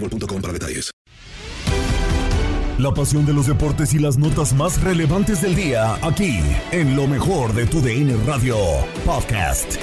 boostmobile.com para detalles. La pasión de los deportes y las notas más relevantes del día, aquí, en lo mejor de tu DN Radio Podcast.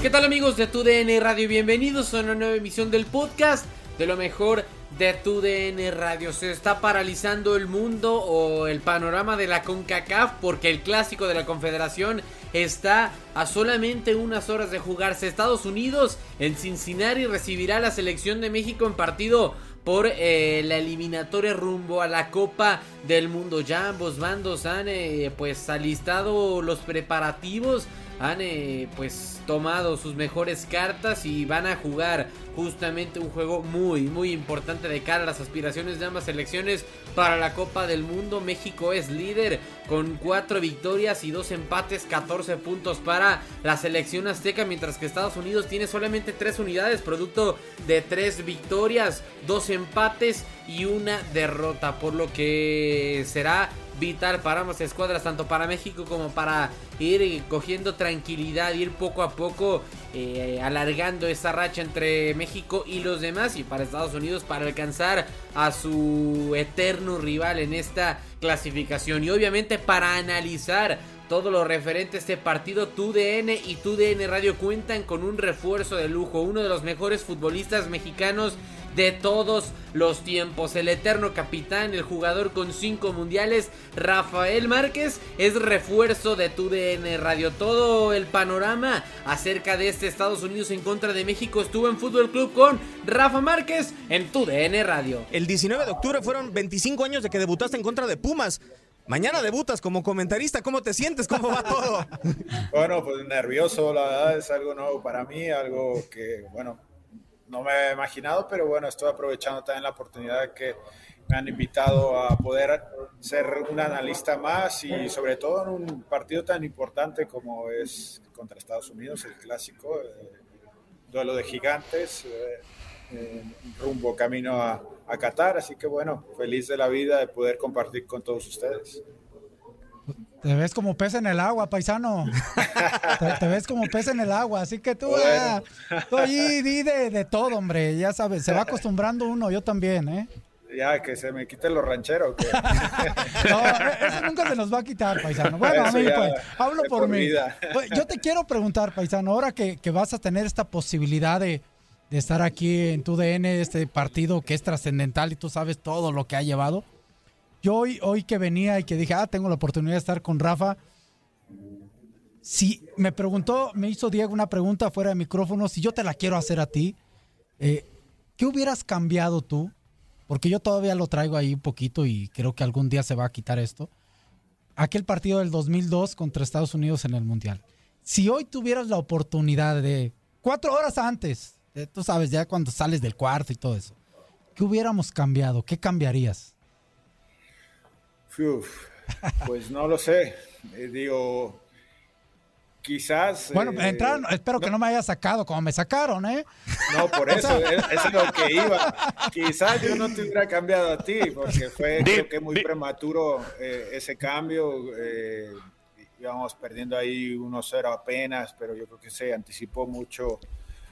¿Qué tal amigos de TUDN Radio? Bienvenidos a una nueva emisión del podcast de lo mejor de TUDN Radio. Se está paralizando el mundo o el panorama de la CONCACAF porque el clásico de la Confederación está a solamente unas horas de jugarse. Estados Unidos en Cincinnati recibirá a la selección de México en partido por eh, la eliminatoria rumbo a la Copa del Mundo. Ya ambos bandos han eh, pues alistado los preparativos, han eh, pues tomado sus mejores cartas y van a jugar justamente un juego muy muy importante de cara a las aspiraciones de ambas selecciones para la Copa del Mundo. México es líder con 4 victorias y 2 empates, 14 puntos para la selección azteca, mientras que Estados Unidos tiene solamente 3 unidades, producto de 3 victorias, 2 empates y una derrota, por lo que será vital para ambas escuadras, tanto para México como para ir cogiendo tranquilidad, ir poco a poco eh, alargando esa racha entre México y los demás y para Estados Unidos para alcanzar a su eterno rival en esta clasificación. Y obviamente para analizar todo lo referente a este partido, TUDN y TUDN Radio cuentan con un refuerzo de lujo, uno de los mejores futbolistas mexicanos de todos los tiempos. El eterno capitán, el jugador con cinco mundiales, Rafael Márquez, es refuerzo de TUDN Radio. Todo el panorama acerca de este Estados Unidos en contra de México estuvo en Fútbol Club con Rafa Márquez en TUDN Radio. El 19 de octubre fueron 25 años de que debutaste en contra de Pumas. Mañana debutas como comentarista, ¿cómo te sientes? ¿Cómo va todo? bueno, pues nervioso, la verdad es algo nuevo para mí, algo que, bueno, no me he imaginado, pero bueno, estoy aprovechando también la oportunidad que me han invitado a poder ser un analista más y sobre todo en un partido tan importante como es contra Estados Unidos, el clásico, eh, duelo de gigantes, eh, rumbo camino a, a Qatar, así que bueno, feliz de la vida de poder compartir con todos ustedes. Te ves como pez en el agua, paisano. te, te, ves como pez en el agua, así que tú, Bueno. ah, tú allí di de, de todo, hombre. Ya sabes, se va acostumbrando uno, yo también, ¿eh? Ya, que se me quiten los rancheros. No, eso nunca se nos va a quitar, paisano. Bueno, a mí, pues, hablo por por mí. vida. Yo te quiero preguntar, paisano, ahora que, que vas a tener esta posibilidad de, de estar aquí en tu DN, este partido que es trascendental y tú sabes todo lo que ha llevado. Yo hoy, hoy que venía y que dije, ah, tengo la oportunidad de estar con Rafa, si me preguntó, me hizo Diego una pregunta fuera de micrófono, si yo te la quiero hacer a ti, eh, ¿qué hubieras cambiado tú? Porque yo todavía lo traigo ahí un poquito y creo que algún día se va a quitar esto. Aquel partido del 2002 contra Estados Unidos en el Mundial. Si hoy tuvieras la oportunidad de, cuatro horas antes, eh, tú sabes, ya cuando sales del cuarto y todo eso, ¿qué hubiéramos cambiado? ¿Qué cambiarías? Uf, pues no lo sé. Eh, digo, quizás. Bueno, eh, entraron, espero que no me haya sacado como me sacaron, ¿eh? No, por eso, es, es lo que iba. Quizás yo no te hubiera cambiado a ti, porque fue creo que muy prematuro eh, ese cambio. Eh, íbamos perdiendo ahí 1-0 apenas, pero yo creo que se anticipó mucho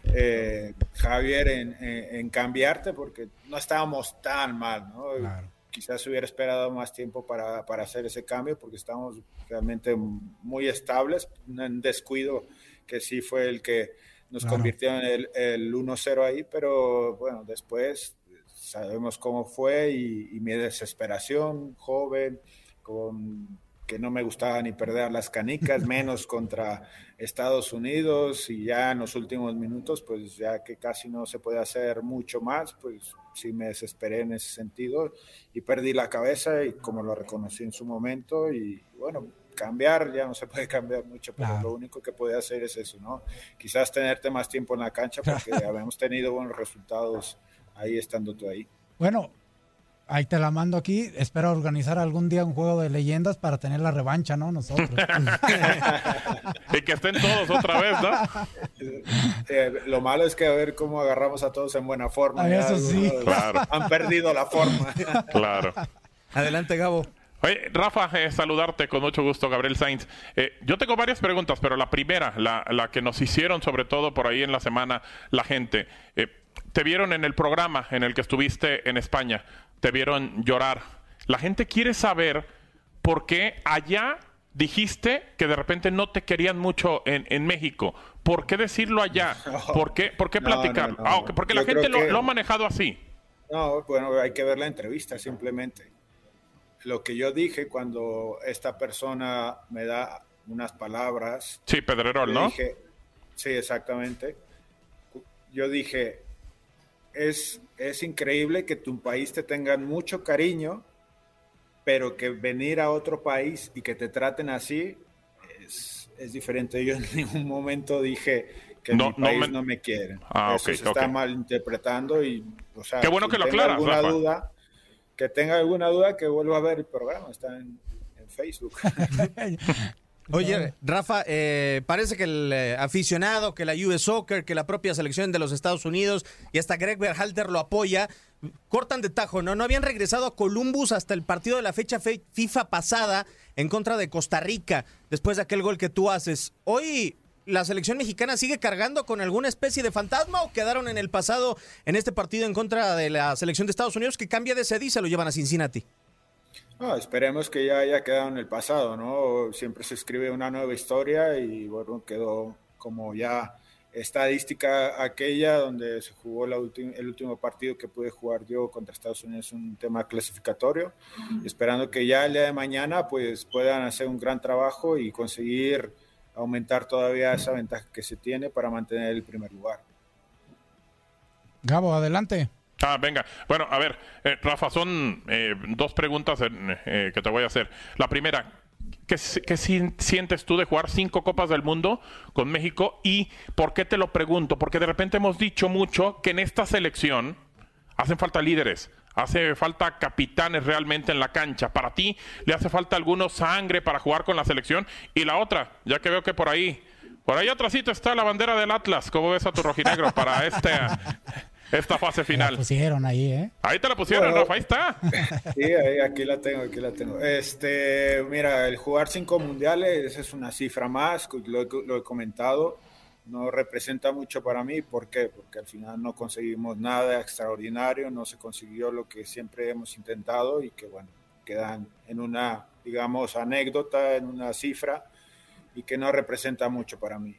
eh, Javier en, en, en, cambiarte, porque no estábamos tan mal, ¿no? Claro quizás hubiera esperado más tiempo para, para, hacer ese cambio porque estamos realmente muy estables, un descuido que sí fue el que nos claro. convirtió en el, el 1-0 ahí, pero bueno, después sabemos cómo fue y, y mi desesperación, joven, con que no me gustaba ni perder las canicas, menos contra Estados Unidos y ya en los últimos minutos, pues ya que casi no se puede hacer mucho más, pues sí me desesperé en ese sentido y perdí la cabeza y como lo reconocí en su momento y bueno, cambiar ya no se puede cambiar mucho, pero claro. lo único que puede hacer es eso, ¿no? Quizás tenerte más tiempo en la cancha porque habíamos tenido buenos resultados ahí estando tú ahí. Bueno, Ahí te la mando aquí. Espero organizar algún día un juego de leyendas para tener la revancha, ¿no? Nosotros. y que estén todos otra vez, ¿no? Eh, lo malo es que a ver cómo agarramos a todos en buena forma. Ay, eso sí. Claro. Han perdido la forma. claro. Adelante, Gabo. Oye, Rafa, eh, saludarte con mucho gusto, Gabriel Sainz. Eh, yo tengo varias preguntas, pero la primera, la, la, que nos hicieron sobre todo por ahí en la semana la gente. Eh, te vieron en el programa en el que estuviste en España te vieron llorar. La gente quiere saber por qué allá dijiste que de repente no te querían mucho en, en México. ¿Por qué decirlo allá? ¿Por qué, por qué platicar? No, no, no. Ah, okay, porque la gente lo, que... lo, ha manejado así. No, bueno, hay que ver la entrevista simplemente. Lo que yo dije cuando esta persona me da unas palabras. Sí, Pedrerol, ¿no? Dije, sí, exactamente. Yo dije, es, es increíble que tu país te tengan mucho cariño, pero que venir a otro país y que te traten así es, es diferente. Yo en ningún momento dije que no, mi país no me, no me quiere. Ah, Eso okay, se okay. está malinterpretando y, o sea, Qué bueno que lo aclaras, alguna Rafa. duda, que tenga alguna duda, que vuelva a ver el programa, está en, en Facebook. Oye, Rafa, eh, parece que el eh, aficionado, que la US Soccer, que la propia selección de los Estados Unidos y hasta Greg Berhalter lo apoya, cortan de tajo, ¿no? No habían regresado a Columbus hasta el partido de la fecha FIFA pasada en contra de Costa Rica, después de aquel gol que tú haces. Hoy la selección mexicana sigue cargando con alguna especie de fantasma o quedaron en el pasado en este partido en contra de la selección de Estados Unidos que cambia de sede y se lo llevan a Cincinnati. No, esperemos que ya haya quedado en el pasado, ¿no? Siempre se escribe una nueva historia y bueno, quedó como ya estadística aquella donde se jugó la el último partido que pude jugar yo contra Estados Unidos, un tema clasificatorio, uh -huh. esperando que ya el día de mañana pues puedan hacer un gran trabajo y conseguir aumentar todavía esa ventaja que se tiene para mantener el primer lugar. Gabo, adelante. Ah, venga. Bueno, a ver, eh, Rafa, son eh, dos preguntas eh, que te voy a hacer. La primera, ¿qué, ¿qué, sientes tú de jugar cinco Copas del Mundo con México? ¿Y por qué te lo pregunto? Porque de repente hemos dicho mucho que en esta selección hacen falta líderes, hace falta capitanes realmente en la cancha. Para ti, ¿le hace falta alguno sangre para jugar con la selección? Y la otra, ya que veo que por ahí, por ahí atrásito está la bandera del Atlas. ¿Cómo ves a tu rojinegro para este esta fase final. La pusieron ahí, ¿eh? Ahí te la pusieron, bueno, Rafa, ahí está. Sí, ahí, aquí la tengo, aquí la tengo. Este, mira, el jugar cinco mundiales es una cifra más, lo, lo he comentado, no representa mucho para mí, ¿por qué? Porque al final no conseguimos nada extraordinario, no se consiguió lo que siempre hemos intentado y que, bueno, quedan en una, digamos, anécdota, en una cifra y que no representa mucho para mí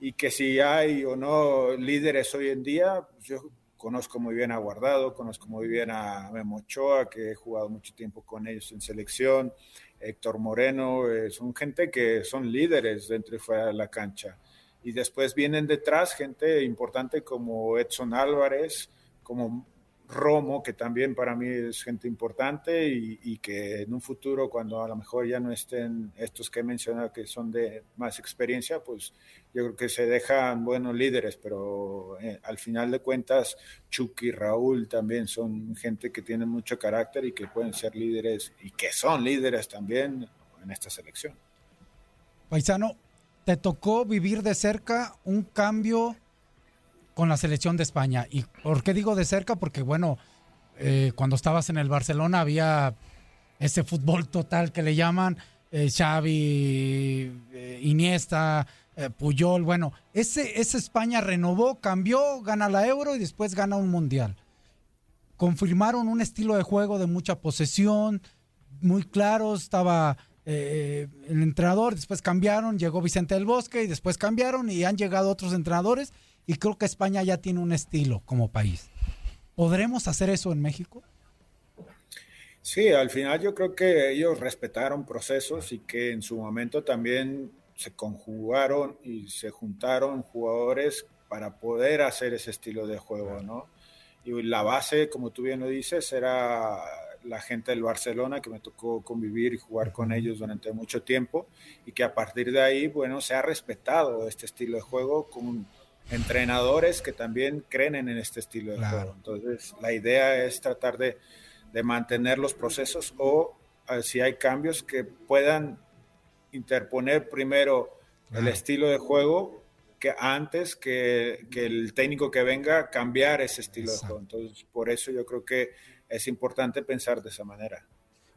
y que si hay o no líderes hoy en día, yo conozco muy bien a Guardado, conozco muy bien a Memo Ochoa, que he jugado mucho tiempo con ellos en selección, Héctor Moreno, eh, son gente que son líderes dentro y fuera de la cancha. Y después vienen detrás gente importante como Edson Álvarez, como Romo, que también para mí es gente importante y, que en un futuro, cuando a lo mejor ya no estén estos que he mencionado que son de más experiencia, pues yo creo que se dejan buenos líderes, pero eh, al final de cuentas, Chucky Raúl también son gente que tiene mucho carácter y que pueden ser líderes y que son líderes también en esta selección. Paisano, te tocó vivir de cerca un cambio con la selección de España. ¿Y por qué digo de cerca? Porque, bueno, eh, cuando estabas en el Barcelona había ese fútbol total que le llaman eh, Xavi, eh, Puyol. Bueno, ese, ese España renovó, cambió, gana la Euro y después gana un Mundial. Confirmaron un estilo de juego de mucha posesión, muy claro, estaba el entrenador, después cambiaron, llegó Vicente del Bosque y después cambiaron y han llegado otros entrenadores y creo que España ya tiene un estilo como país. ¿Podremos hacer eso en México? Sí, al final yo creo que ellos respetaron procesos y que en su momento también se conjugaron y se juntaron jugadores para poder hacer ese estilo de juego, ¿no? Y la base, como tú bien lo dices, era la gente del Barcelona que me tocó convivir y jugar con ellos durante mucho tiempo y que a partir de ahí, bueno, se ha respetado este estilo de juego con entrenadores que también creen en este estilo de juego. Entonces, la idea es tratar de, mantener los procesos o eh, si hay cambios que puedan interponer primero el estilo de juego que antes que, el técnico que venga cambiar ese estilo de juego. Entonces, por eso yo creo que es importante pensar de esa manera.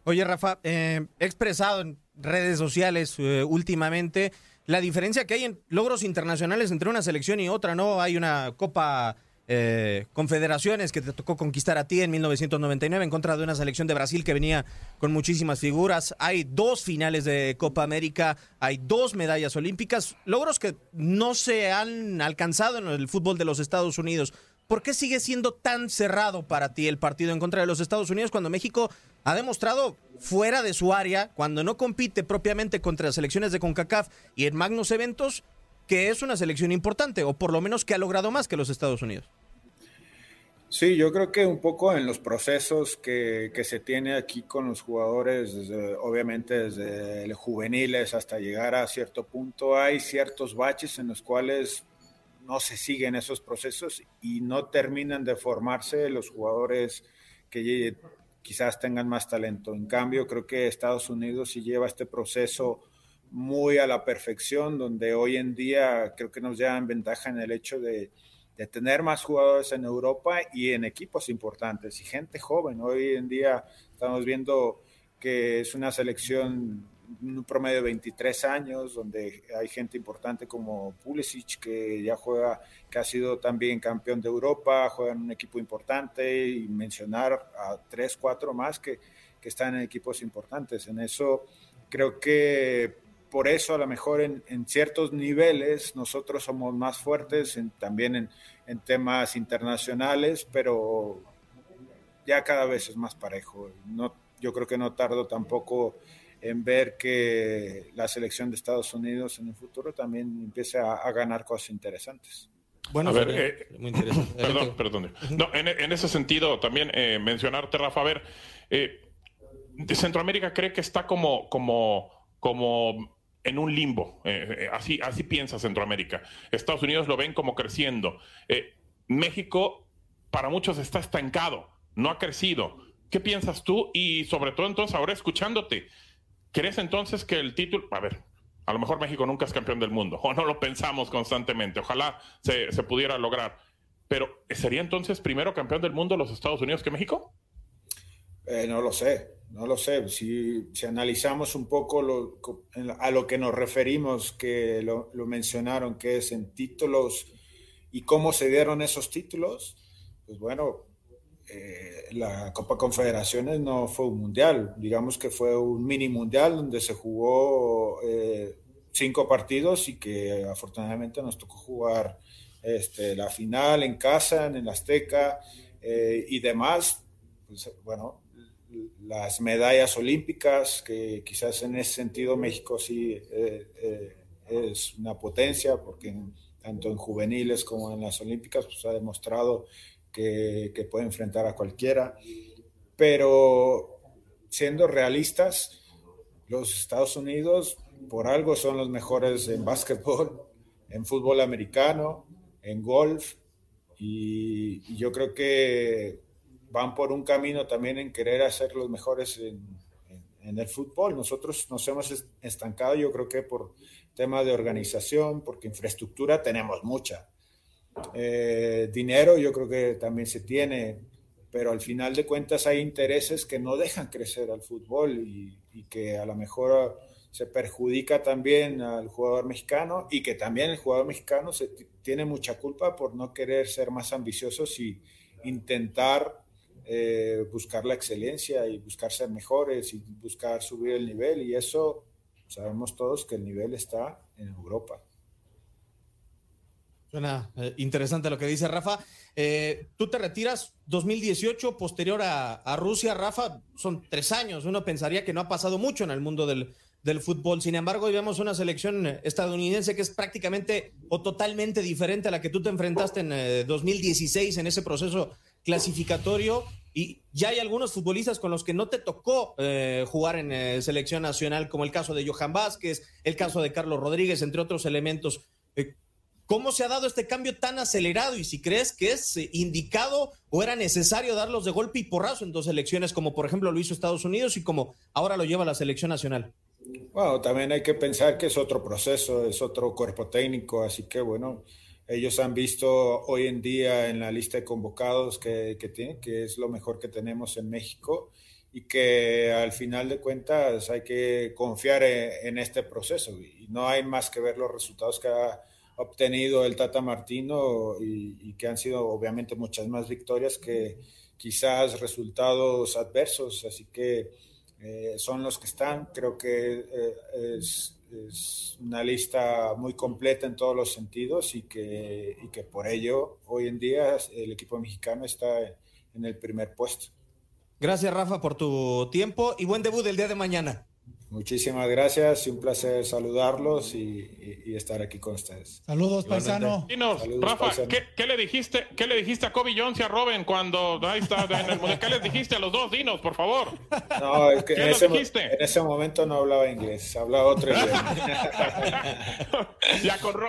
Oye, Rafa, eh, he expresado en redes sociales eh, últimamente la diferencia que hay en logros internacionales entre una selección y otra, ¿no? Hay una Copa eh, Confederaciones que te tocó conquistar a ti en 1999 en contra de una selección de Brasil que venía con muchísimas figuras. Hay dos finales de Copa América, hay dos medallas olímpicas, logros que no se han alcanzado en el fútbol de los Estados Unidos. ¿Por qué sigue siendo tan cerrado para ti el partido en contra de los Estados Unidos cuando México ha demostrado fuera de su área, cuando no compite propiamente contra las selecciones de CONCACAF y en magnos eventos, que es una selección importante, o por lo menos que ha logrado más que los Estados Unidos? Sí, yo creo que un poco en los procesos que, se tiene aquí con los jugadores, obviamente desde juveniles hasta llegar a cierto punto, hay ciertos baches en los cuales no se siguen esos procesos y no terminan de formarse los jugadores que quizás tengan más talento. En cambio, creo que Estados Unidos sí lleva este proceso muy a la perfección, donde hoy en día creo que nos llevan ventaja en el hecho de, de tener más jugadores en Europa y en equipos importantes y gente joven. Hoy en día estamos viendo que es una selección un promedio de 23 años, donde hay gente importante como Pulisic, que ya juega, que ha sido también campeón de Europa, juega en un equipo importante, y mencionar a tres, cuatro más que, que están en equipos importantes. En eso creo que por eso a lo mejor en, en ciertos niveles nosotros somos más fuertes, también en, en temas internacionales, pero ya cada vez es más parejo. No, yo creo que no tardo tampoco en ver que la selección de Estados Unidos en el futuro también empiece a, ganar cosas interesantes. Bueno, a ver, eh, muy interesante. perdón, perdón. No, en, ese sentido, también eh, mencionarte, Rafa, a ver, eh, Centroamérica cree que está como, como, como en un limbo. así, así piensa Centroamérica. Estados Unidos lo ven como creciendo. México, para muchos, está estancado, no ha crecido. ¿Qué piensas tú? Y sobre todo entonces, ahora escuchándote, ¿Crees entonces que el título, a ver, a lo mejor México nunca es campeón del mundo, o no lo pensamos constantemente, ojalá se, pudiera lograr, pero ¿sería entonces primero campeón del mundo los Estados Unidos que México? Eh, no lo sé, no lo sé. Si, analizamos un poco a lo que nos referimos, que lo, lo, mencionaron, que es en títulos y cómo se dieron esos títulos, pues bueno, eh, la Copa Confederaciones no fue un mundial, digamos que fue un mini mundial donde se jugó eh, cinco partidos y que afortunadamente nos tocó jugar este, la final en casa, en el Azteca eh, y demás, pues, bueno, las medallas olímpicas, que quizás en ese sentido México sí eh, eh, es una potencia, porque tanto en juveniles como en las olímpicas pues, ha demostrado que, que puede enfrentar a cualquiera. Pero siendo realistas, los Estados Unidos por algo son los mejores en básquetbol, en fútbol americano, en golf, y, yo creo que van por un camino también en querer hacer los mejores en, el fútbol. Nosotros nos hemos estancado, yo creo que por tema de organización, porque infraestructura tenemos mucha. Eh, dinero yo creo que también se tiene, pero al final de cuentas hay intereses que no dejan crecer al fútbol y, y que a lo mejor se perjudica también al jugador mexicano y que también el jugador mexicano se tiene mucha culpa por no querer ser más ambiciosos y intentar eh, buscar la excelencia y buscar ser mejores y buscar subir el nivel y eso sabemos todos que el nivel está en Europa. Suena eh, interesante lo que dice Rafa. Eh, tú te retiras 2018, posterior a, a, Rusia, Rafa, son tres años. Uno pensaría que no ha pasado mucho en el mundo del, del fútbol. Sin embargo, hoy vemos una selección estadounidense que es prácticamente o totalmente diferente a la que tú te enfrentaste en 2016 eh, en ese proceso clasificatorio. Y ya hay algunos futbolistas con los que no te tocó eh, jugar en eh, selección nacional, como el caso de Johan Vázquez, el caso de Carlos Rodríguez, entre otros elementos. ¿Cómo se ha dado este cambio tan acelerado? Y si crees que es indicado o era necesario darlos de golpe y porrazo en dos selecciones, como por ejemplo lo hizo Estados Unidos y como ahora lo lleva la selección nacional. Bueno, también hay que pensar que es otro proceso, es otro cuerpo técnico, así que bueno, ellos han visto hoy en día en la lista de convocados que, que tienen, que es lo mejor que tenemos en México y que al final de cuentas hay que confiar en, este proceso y no hay más que ver los resultados que ha obtenido el Tata Martino y, y que han sido obviamente muchas más victorias que quizás resultados adversos, así que eh, son los que están. Creo que eh, es, una lista muy completa en todos los sentidos y que, y que por ello hoy en día el equipo mexicano está en el primer puesto. Gracias Rafa por tu tiempo y buen debut el día de mañana. Muchísimas gracias y un placer saludarlos y, estar aquí con ustedes. Saludos, paisano. Dinos, Rafa, ¿qué, le dijiste, ¿qué le dijiste a Kobe Jones y a Robin cuando ahí está en el ¿Qué les dijiste a los dos? Dinos, por favor. No, es que en ese, en ese, momento no hablaba inglés, hablaba otro idioma.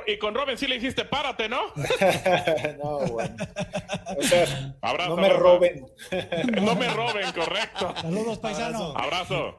y con Robin sí le dijiste, párate, ¿no? no, bueno. O sea, no me roben. no me roben, correcto. Saludos, paisano. Abrazo.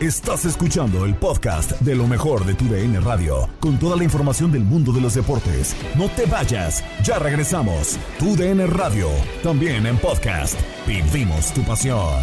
Estás escuchando el podcast de lo mejor de tu DN Radio, con toda la información del mundo de los deportes. No te vayas, ya regresamos. Tu DN Radio, también en podcast. Vivimos tu pasión.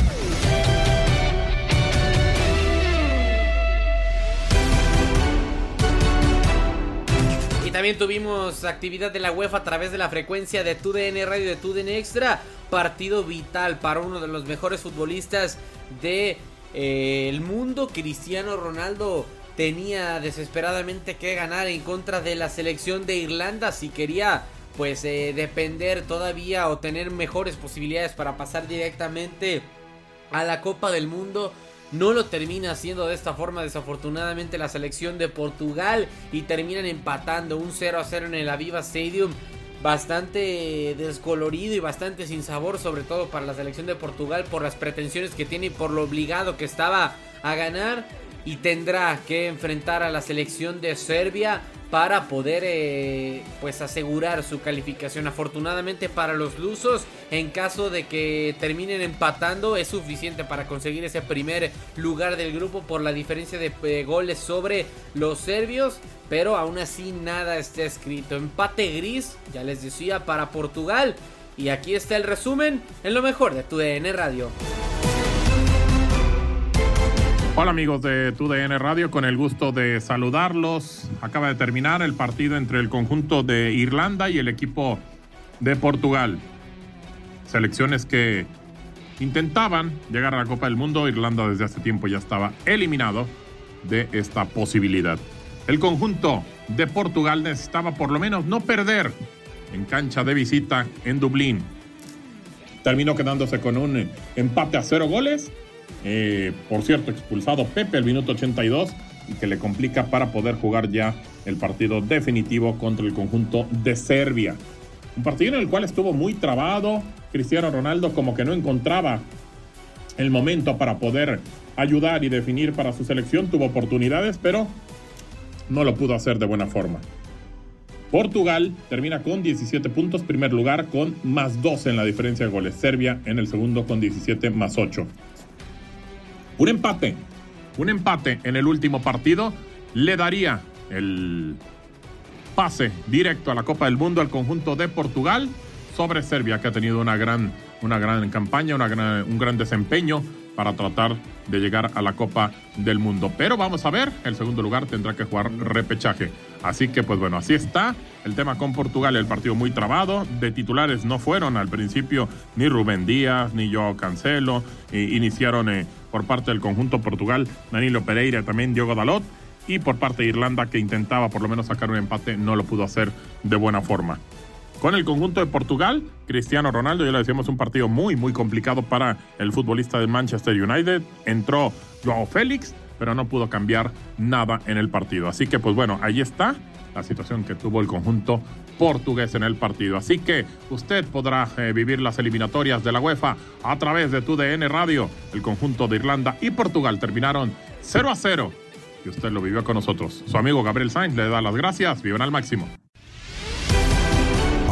Y también tuvimos actividad de la UEFA a través de la frecuencia de TUDN Radio de TUDN Extra. Partido vital para uno de los mejores futbolistas de eh, mundo. Cristiano Ronaldo tenía desesperadamente que ganar en contra de la selección de Irlanda si quería pues eh, depender todavía o tener mejores posibilidades para pasar directamente a la Copa del Mundo. No lo termina haciendo de esta forma desafortunadamente la selección de Portugal y terminan empatando un 0 a 0 en el Aviva Stadium bastante descolorido y bastante sin sabor, sobre todo para la selección de Portugal por las pretensiones que tiene y por lo obligado que estaba a ganar. Y tendrá que enfrentar a la selección de Serbia para poder eh, pues asegurar su calificación. Afortunadamente para los lusos, en caso de que terminen empatando, es suficiente para conseguir ese primer lugar del grupo por la diferencia de eh, goles sobre los serbios. Pero aún así nada está escrito. Empate gris, ya les decía, para Portugal. Y aquí está el resumen en lo mejor de tu DN Radio. Hola amigos de TUDN Radio, con el gusto de saludarlos. Acaba de terminar el partido entre el conjunto de Irlanda y el equipo de Portugal. Selecciones que intentaban llegar a la Copa del Mundo. Irlanda desde hace tiempo ya estaba eliminado de esta posibilidad. El conjunto de Portugal necesitaba por lo menos no perder en cancha de visita en Dublín. Terminó quedándose con un empate a cero goles eh, por cierto, expulsado Pepe al minuto 82 y que le complica para poder jugar ya el partido definitivo contra el conjunto de Serbia. Un partido en el cual estuvo muy trabado. Cristiano Ronaldo como que no encontraba el momento para poder ayudar y definir para su selección. Tuvo oportunidades, pero no lo pudo hacer de buena forma. Portugal termina con 17 puntos, primer lugar con más 12 en la diferencia de goles. Serbia en el segundo con 17 más 8. Un empate, un empate en el último partido le daría el pase directo a la Copa del Mundo al conjunto de Portugal sobre Serbia, que ha tenido una gran, una gran campaña, una un gran desempeño para tratar de llegar a la Copa del Mundo. Pero vamos a ver, el segundo lugar tendrá que jugar repechaje. Así que pues bueno, así está el tema con Portugal, el partido muy trabado. De titulares no fueron al principio ni Rubén Díaz, ni yo Cancelo. iniciaron eh, por parte del conjunto Portugal, Danilo Pereira, también Diogo Dalot, y por parte de Irlanda que intentaba por lo menos sacar un empate, no lo pudo hacer de buena forma. Con el conjunto de Portugal, Cristiano Ronaldo, ya le decíamos, un partido muy, muy complicado para el futbolista de Manchester United. Entró Joao Félix, pero no pudo cambiar nada en el partido. Así que, pues bueno, ahí está la situación que tuvo el conjunto portugués en el partido. Así que usted podrá eh, vivir las eliminatorias de la UEFA a través de tu DN Radio. El conjunto de Irlanda y Portugal terminaron 0 a 0 y usted lo vivió con nosotros. Su amigo Gabriel Sainz le da las gracias. Vivan al máximo.